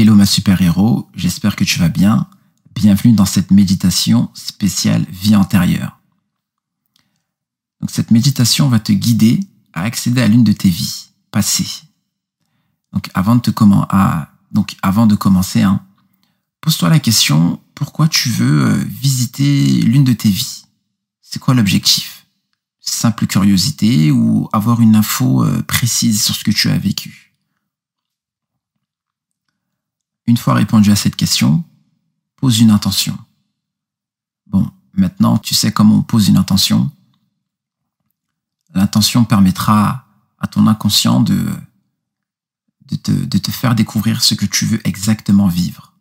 Hello ma super-héros, j'espère que tu vas bien. Bienvenue dans cette méditation spéciale vie antérieure. Donc cette méditation va te guider à accéder à l'une de tes vies passées. Donc avant de te comment avant de commencer, hein, pose-toi la question pourquoi tu veux euh, visiter l'une de tes vies? C'est quoi l'objectif? Simple curiosité ou avoir une info euh, précise sur ce que tu as vécu? Une fois répondu à cette question, pose une intention. Bon, maintenant tu sais comment on pose une intention. L'intention permettra à ton inconscient de, de, te, faire découvrir ce que tu veux exactement vivre.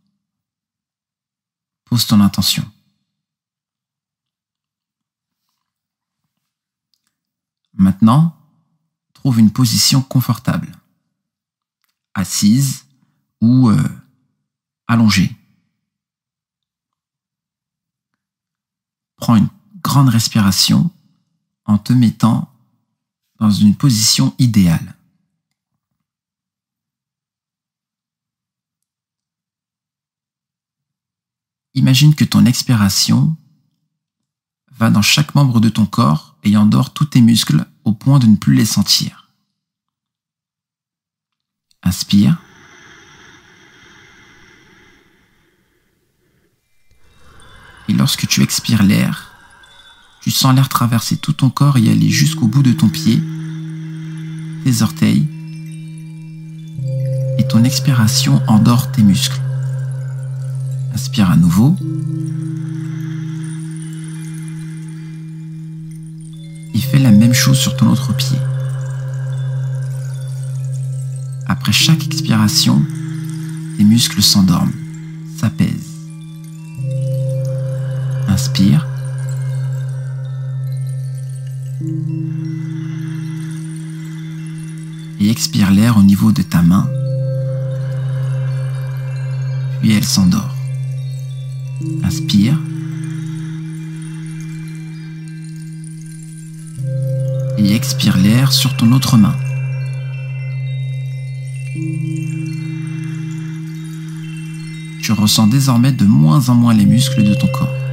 Pose ton intention. Maintenant, trouve une position confortable, assise ou euh, allongé. Prends une grande respiration en te mettant dans une position idéale. Imagine que ton expiration va dans chaque membre de ton corps et endort tous tes muscles au point de ne plus les sentir. Inspire. Et lorsque tu expires l'air, tu sens l'air traverser tout ton corps et aller jusqu'au bout de ton pied, tes orteils, et ton expiration endort tes muscles. Inspire à nouveau. Et fais la même chose sur ton autre pied. Après chaque expiration, tes muscles s'endorment, s'apaisent. Et expire l'air au niveau de ta main. Puis elle s'endort. Inspire. Et expire l'air sur ton autre main. Tu ressens désormais de moins en moins les muscles de ton corps.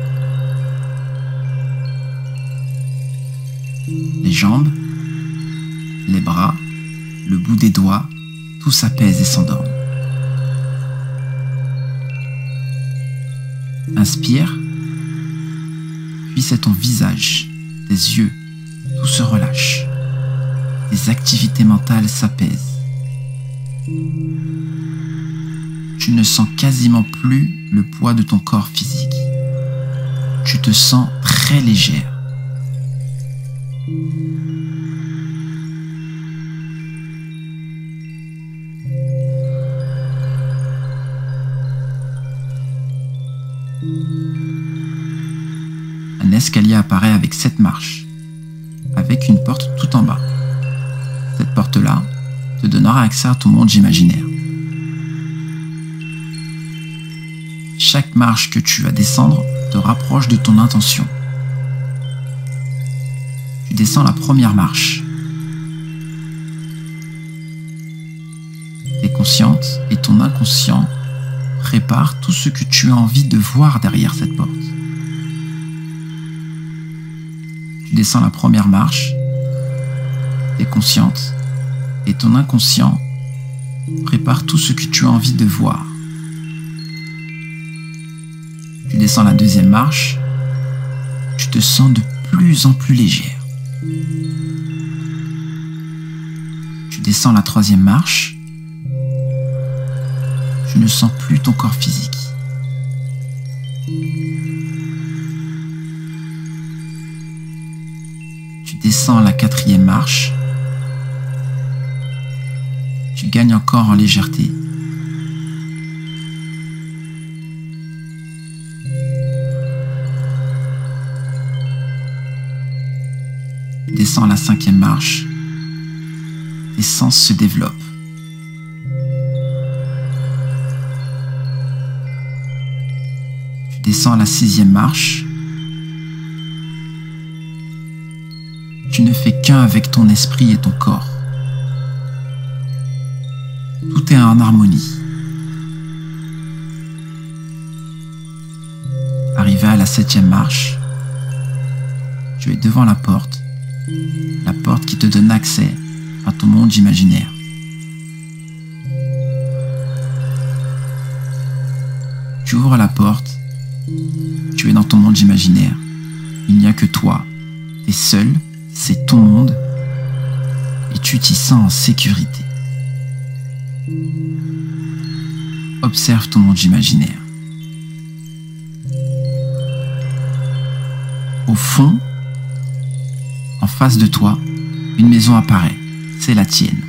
Jambes, les bras, le bout des doigts, tout s'apaise et s'endorme. Inspire, puis c'est ton visage, tes yeux, tout se relâche. Tes activités mentales s'apaisent. Tu ne sens quasiment plus le poids de ton corps physique. Tu te sens très légère. Un escalier apparaît avec sept marches, avec une porte tout en bas. Cette porte-là te donnera accès à ton monde imaginaire. Chaque marche que tu vas descendre te rapproche de ton intention. Descends la première marche. T'es consciente et ton inconscient prépare tout ce que tu as envie de voir derrière cette porte. Tu descends la première marche, tu es consciente, et ton inconscient prépare tout ce que tu as envie de voir. Tu descends la deuxième marche, tu te sens de plus en plus légère. Tu descends la troisième marche, tu ne sens plus ton corps physique. Tu descends la quatrième marche. Tu gagnes encore en légèreté. descends la cinquième marche. Tes sens se développent. Tu descends la sixième marche. Tu ne fais qu'un avec ton esprit et ton corps. Tout est en harmonie. Arrivé à la septième marche, tu es devant la porte la porte qui te donne accès à ton monde imaginaire. Tu ouvres la porte, tu es dans ton monde imaginaire. Il n'y a que toi, tu es seul, c'est ton monde, et tu t'y sens en sécurité. Observe ton monde imaginaire. Au fond, en face de toi, une maison apparaît. C'est la tienne.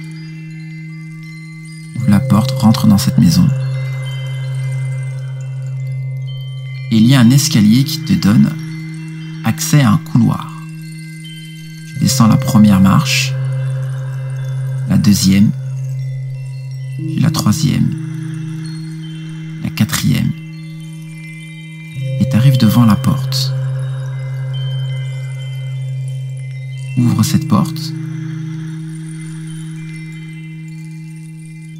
La porte, rentre dans cette maison. Et il y a un escalier qui te donne accès à un couloir. Tu descends la première marche, la deuxième, la troisième, la quatrième, et tu arrives devant la porte. Ouvre cette porte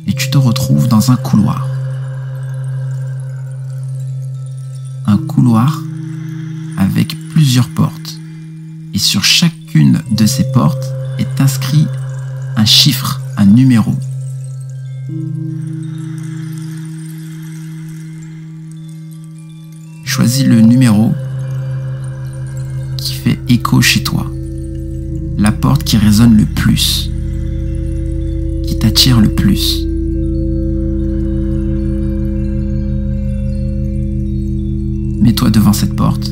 et tu te retrouves dans un couloir. Un couloir avec plusieurs portes. Et sur chacune de ces portes est inscrit un chiffre, un numéro. Choisis le numéro qui fait écho chez toi. La porte qui résonne le plus, qui t'attire le plus. Mets-toi devant cette porte.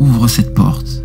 Ouvre cette porte.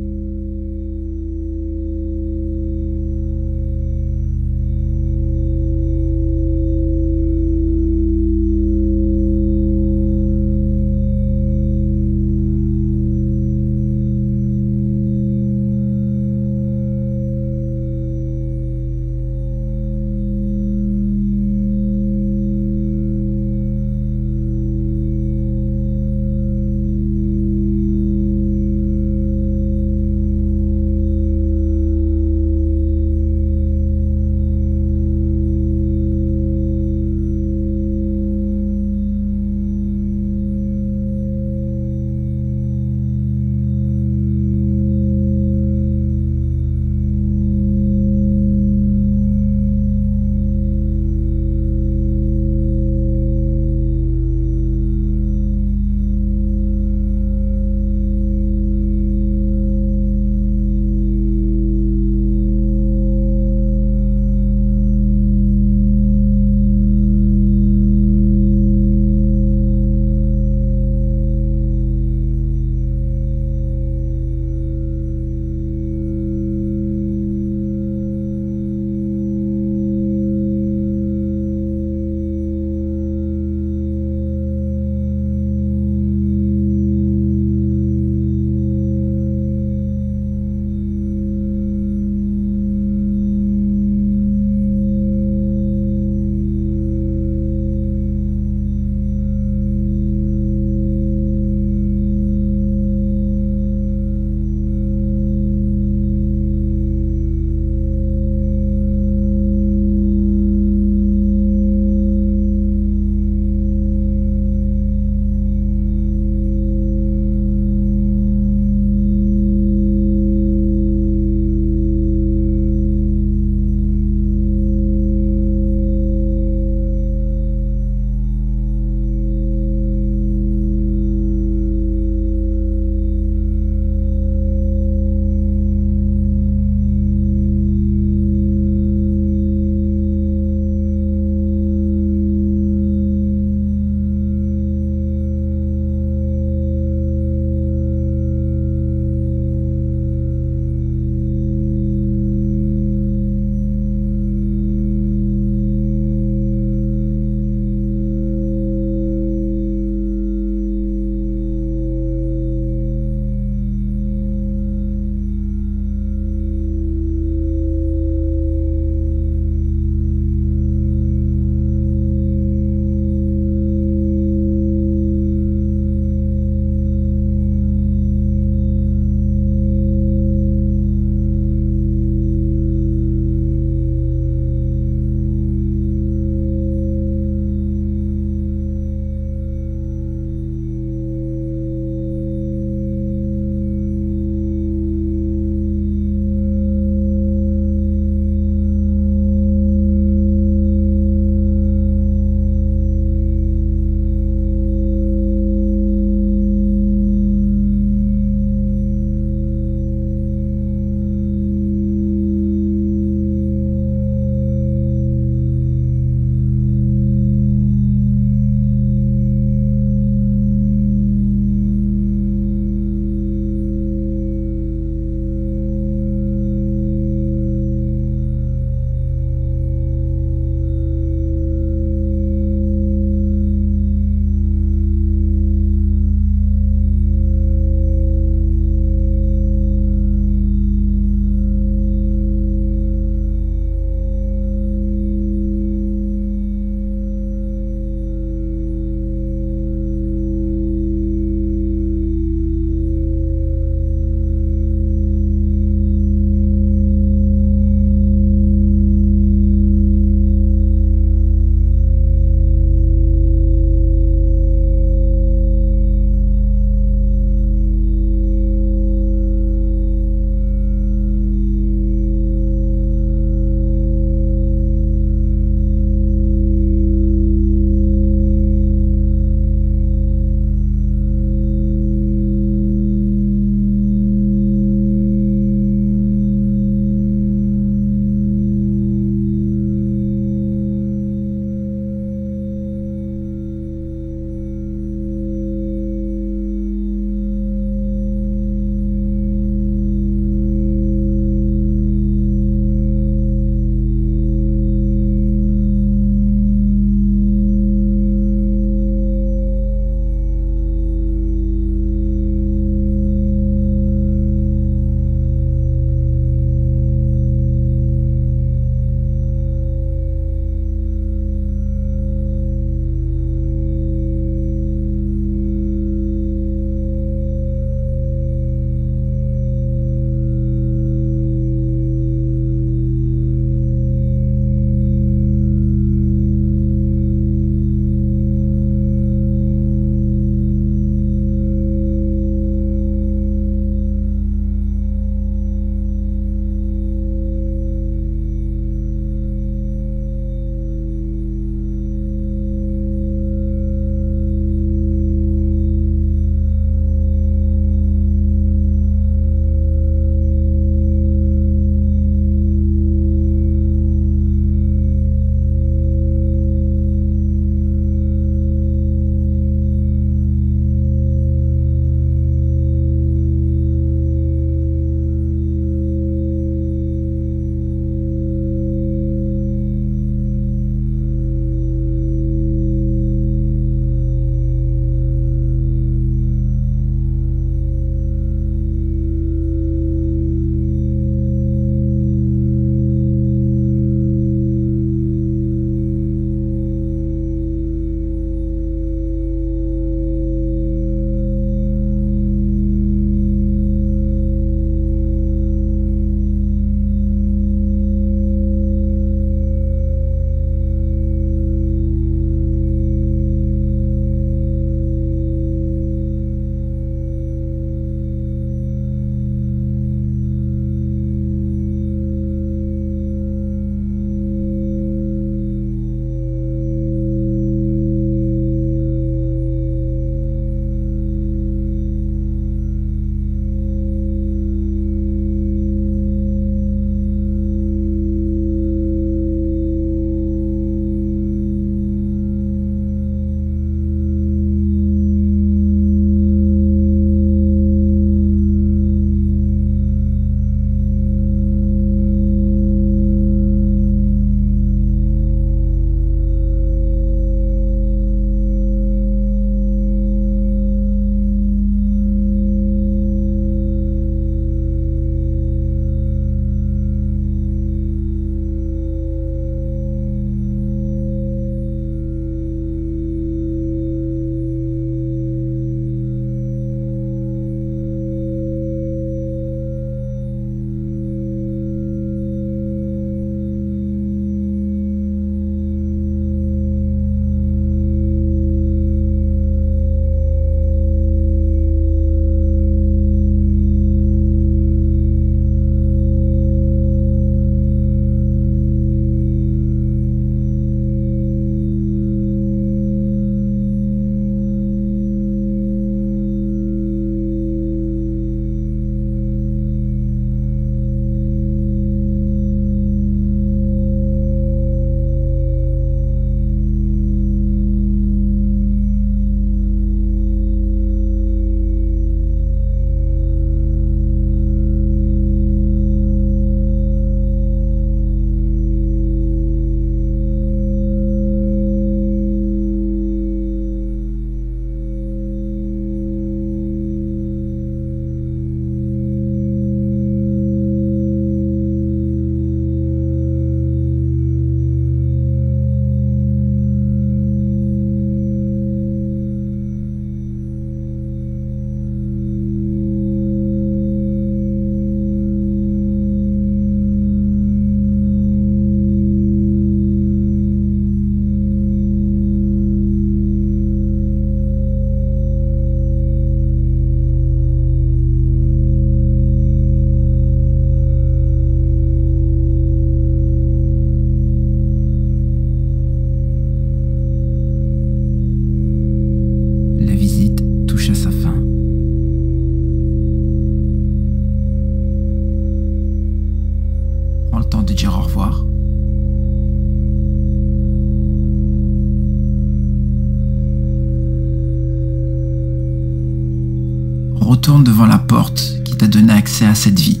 Cette vie.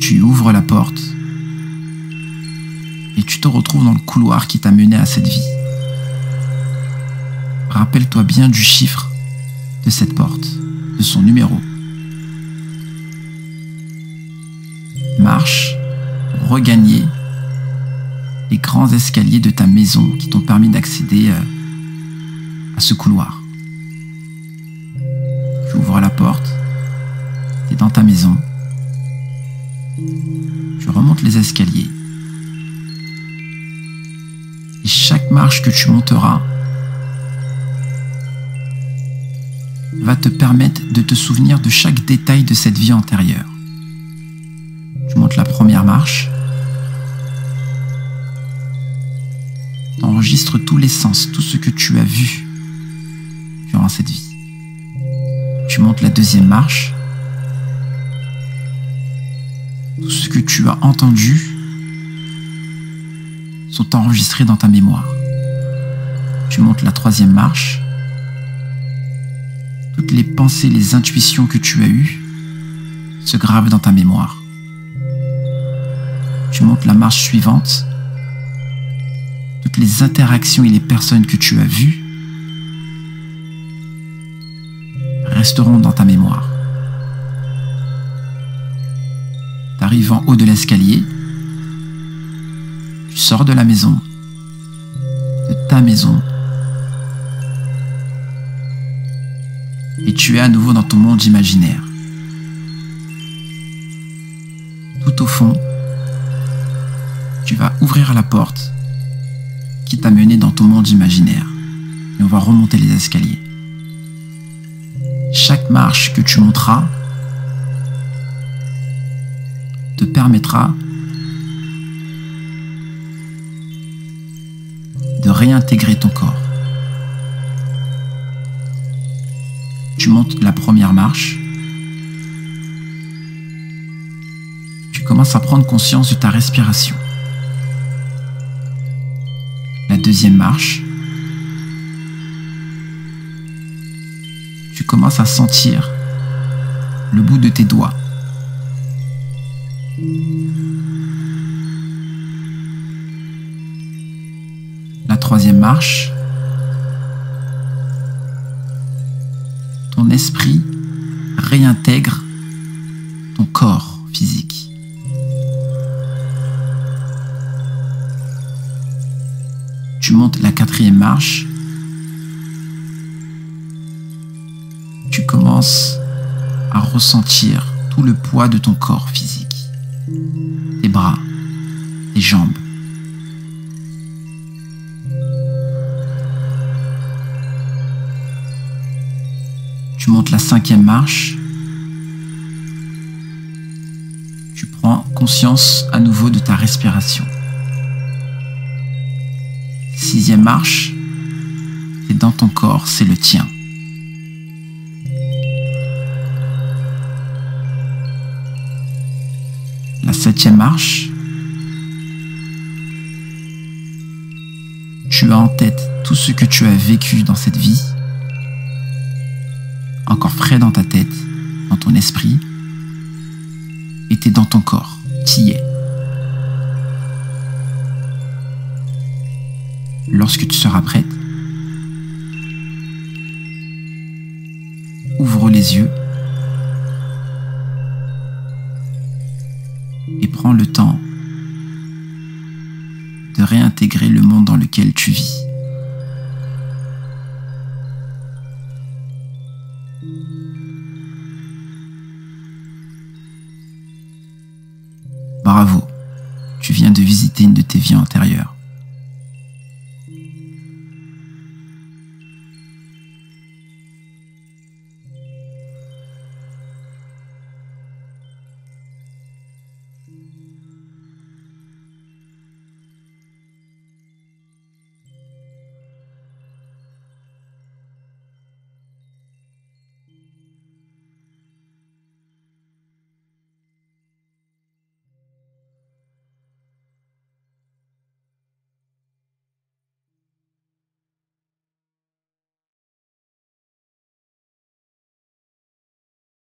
Tu ouvres la porte et tu te retrouves dans le couloir qui t'a mené à cette vie. Rappelle-toi bien du chiffre de cette porte, de son numéro. Marche regagner les grands escaliers de ta maison qui t'ont permis d'accéder euh, à ce couloir. Tu ouvres la porte, tu es dans ta maison, tu remontes les escaliers. Et chaque marche que tu monteras va te permettre de te souvenir de chaque détail de cette vie antérieure. Tu montes la première marche, enregistre tous les sens, tout ce que tu as vu cette vie. Tu montes la deuxième marche, tout ce que tu as entendu sont enregistrés dans ta mémoire. Tu montes la troisième marche, toutes les pensées, les intuitions que tu as eues se gravent dans ta mémoire. Tu montes la marche suivante, toutes les interactions et les personnes que tu as vues resteront dans ta mémoire. Tu arrives en haut de l'escalier, tu sors de la maison, de ta maison, et tu es à nouveau dans ton monde imaginaire. Tout au fond, tu vas ouvrir la porte qui t'a mené dans ton monde imaginaire. Et on va remonter les escaliers. Chaque marche que tu monteras te permettra de réintégrer ton corps. Tu montes la première marche. Tu commences à prendre conscience de ta respiration deuxième marche, tu commences à sentir le bout de tes doigts. La troisième marche, ton esprit réintègre ton corps physique. tu montes la quatrième marche, à ressentir tout le poids de ton corps physique, tes bras, tes jambes. Tu montes la cinquième marche, tu prends conscience à nouveau de ta respiration sixième marche est dans ton corps, c'est le tien. Septième marche, tu as en tête tout ce que tu as vécu dans cette vie, encore frais dans ta tête, dans ton esprit, et tu es dans ton corps, tu y es. lorsque tu seras prête, ouvre les yeux et prends le temps de réintégrer le monde dans lequel tu vis.